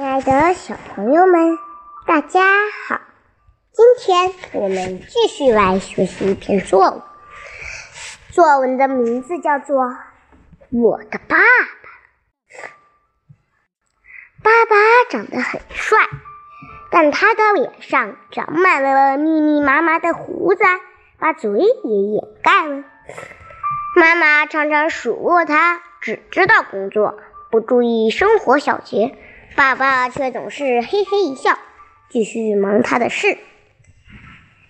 亲爱的小朋友们，大家好！今天我们继续来学习一篇作文。作文的名字叫做《我的爸爸》。爸爸长得很帅，但他的脸上长满了密密麻麻的胡子，把嘴也掩盖了。妈妈常常数落他，只知道工作，不注意生活小节。爸爸却总是嘿嘿一笑，继续忙他的事。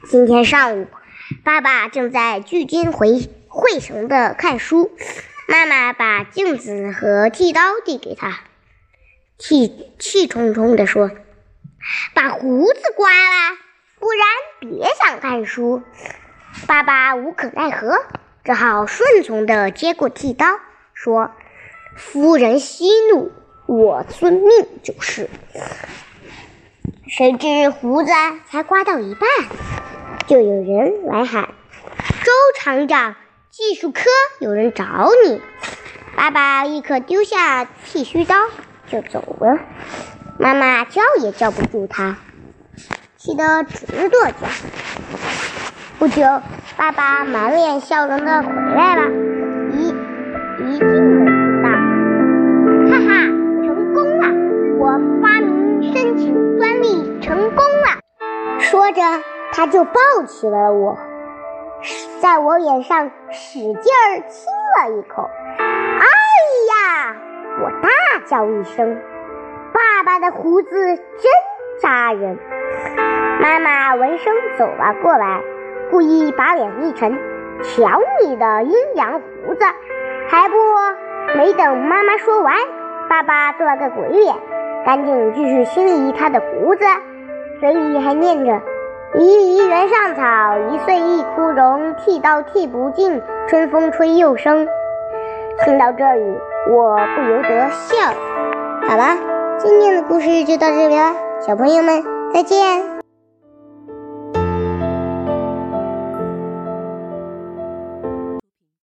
今天上午，爸爸正在聚精会会神地看书，妈妈把镜子和剃刀递给他，气气冲冲地说：“把胡子刮了，不然别想看书。”爸爸无可奈何，只好顺从地接过剃刀，说：“夫人息怒。”我遵命就是。谁知胡子才刮到一半，就有人来喊：“周厂长，技术科有人找你。”爸爸立刻丢下剃须刀就走了。妈妈叫也叫不住他，气得直跺脚。不久，爸爸满脸笑容的回来了，一一进门。成功了说着，他就抱起了我，在我脸上使劲儿亲了一口。哎呀！我大叫一声：“爸爸的胡子真扎人！”妈妈闻声走了过来，故意把脸一沉：“瞧你的阴阳胡子！”还不没等妈妈说完，爸爸做了个鬼脸，赶紧继续清理他的胡子。嘴里还念着“离离原上草，一岁一枯荣，剃刀剃不尽，春风吹又生。”听到这里，我不由得笑。好了，今天的故事就到这里了，小朋友们再见。